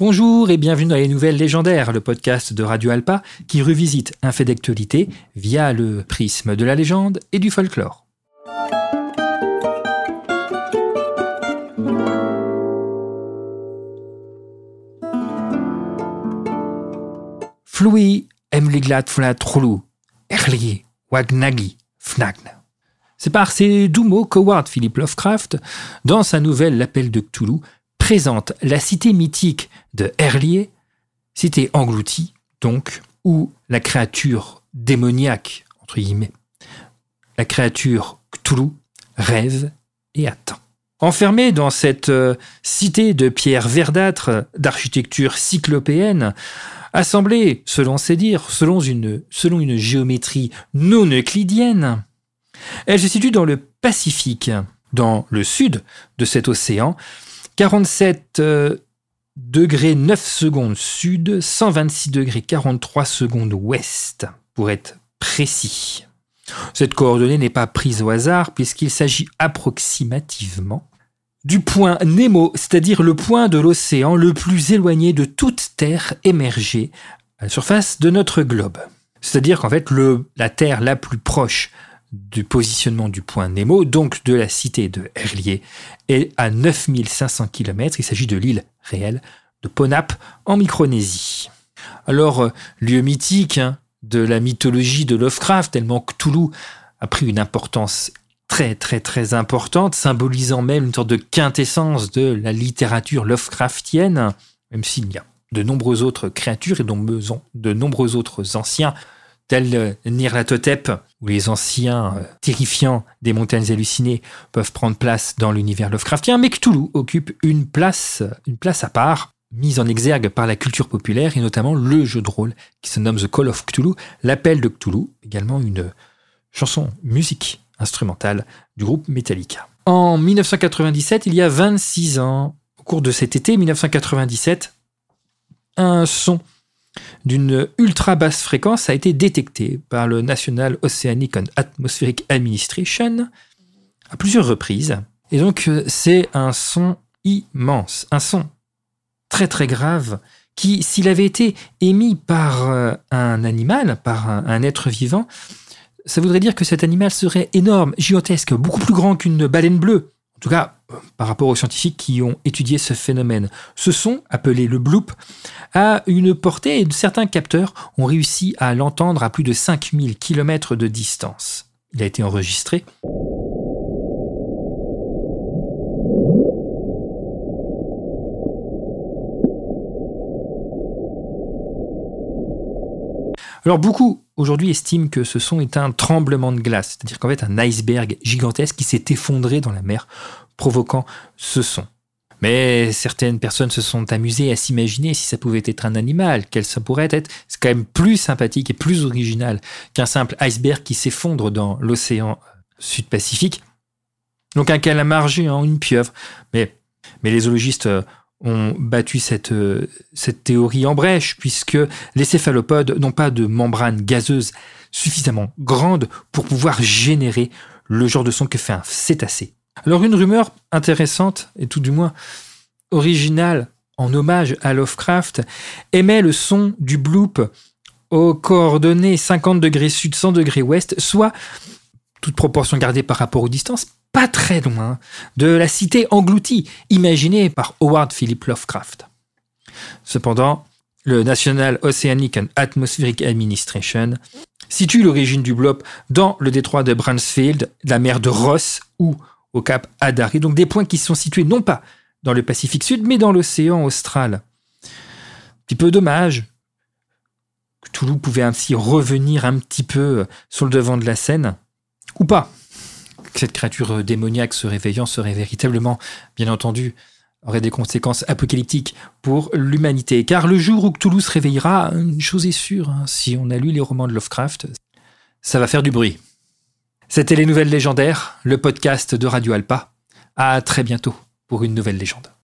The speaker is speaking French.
Bonjour et bienvenue dans les Nouvelles Légendaires, le podcast de Radio Alpa qui revisite un fait d'actualité via le prisme de la légende et du folklore. Flui emliglat flat trulu, erli wagnagi fnagn. C'est par ces doux mots qu'Howard Philip Lovecraft, dans sa nouvelle L'appel de Cthulhu, présente la cité mythique de Herlier, cité engloutie, donc, où la créature démoniaque, entre guillemets, la créature Cthulhu, rêve et attend. Enfermé dans cette euh, cité de pierre verdâtre d'architecture cyclopéenne, assemblée, selon ses dires, selon une, selon une géométrie non euclidienne, elle se situe dans le Pacifique, dans le sud de cet océan, 47 euh, degrés 9 secondes sud, 126 degrés 43 secondes ouest, pour être précis. Cette coordonnée n'est pas prise au hasard puisqu'il s'agit approximativement du point Nemo, c'est-à-dire le point de l'océan le plus éloigné de toute Terre émergée à la surface de notre globe. C'est-à-dire qu'en fait, la Terre la plus proche du positionnement du point Nemo, donc de la cité de Herlier, est à 9500 km. Il s'agit de l'île réelle de Ponap en Micronésie. Alors, euh, lieu mythique hein, de la mythologie de Lovecraft, tellement Cthulhu a pris une importance très très très importante, symbolisant même une sorte de quintessence de la littérature Lovecraftienne, même s'il y a de nombreuses autres créatures et de nombreux autres anciens tel euh, Nirlatotep, où les anciens euh, terrifiants des montagnes hallucinées peuvent prendre place dans l'univers Lovecraftien, mais Cthulhu occupe une place, une place à part, mise en exergue par la culture populaire et notamment le jeu de rôle qui se nomme The Call of Cthulhu, l'appel de Cthulhu, également une chanson musique instrumentale du groupe Metallica. En 1997, il y a 26 ans, au cours de cet été 1997, un son d'une ultra basse fréquence a été détectée par le National Oceanic and Atmospheric Administration à plusieurs reprises. Et donc euh, c'est un son immense, un son très très grave qui, s'il avait été émis par euh, un animal, par un, être vivant, ça voudrait dire que cet animal serait énorme, gigantesque, beaucoup plus grand qu'une baleine bleue. En tout cas, par rapport aux scientifiques qui ont étudié ce phénomène. Ce son, appelé le bloop, a une portée et certains capteurs ont réussi à l'entendre à plus de 5000 km de distance. Il a été enregistré. Alors beaucoup aujourd'hui estiment que ce son est un tremblement de glace, c'est-à-dire qu'en fait un iceberg gigantesque qui s'est effondré dans la mer, provoquant ce son. Mais certaines personnes se sont amusées à s'imaginer si ça pouvait être un animal, quel ça pourrait être. C'est quand même plus sympathique et plus original qu'un simple iceberg qui s'effondre dans l'océan sud-pacifique. Donc un calamar géant, une pieuvre. Mais, mais les zoologistes euh, ont battu cette, euh, cette théorie en brèche, puisque les céphalopodes n'ont pas de membrane gazeuse suffisamment grande pour pouvoir générer le genre de son que fait un cétacé. Alors une rumeur intéressante, et tout du moins originale, en hommage à Lovecraft, émet le son du bloop aux coordonnées 50 degrés sud, 100 degrés ouest, soit, toute proportion gardée par rapport aux distances, pas très loin de la cité engloutie, imaginée par Howard Philip Lovecraft. Cependant, le National Oceanic and Atmospheric Administration situe l'origine du blob dans le détroit de Bransfield, la mer de Ross ou au cap Adari, donc des points qui sont situés non pas dans le Pacifique Sud, mais dans l'océan austral. Un petit peu dommage que Toulouse pouvait ainsi revenir un petit peu sur le devant de la scène, ou pas cette créature démoniaque se réveillant serait véritablement, bien entendu, aurait des conséquences apocalyptiques pour l'humanité. Car le jour où Cthulhu réveillera, une chose est sûre, hein, si on a lu les romans de Lovecraft, ça va faire du bruit. C'était les nouvelles légendaires, le podcast de Radio Alpa. À très bientôt pour une nouvelle légende.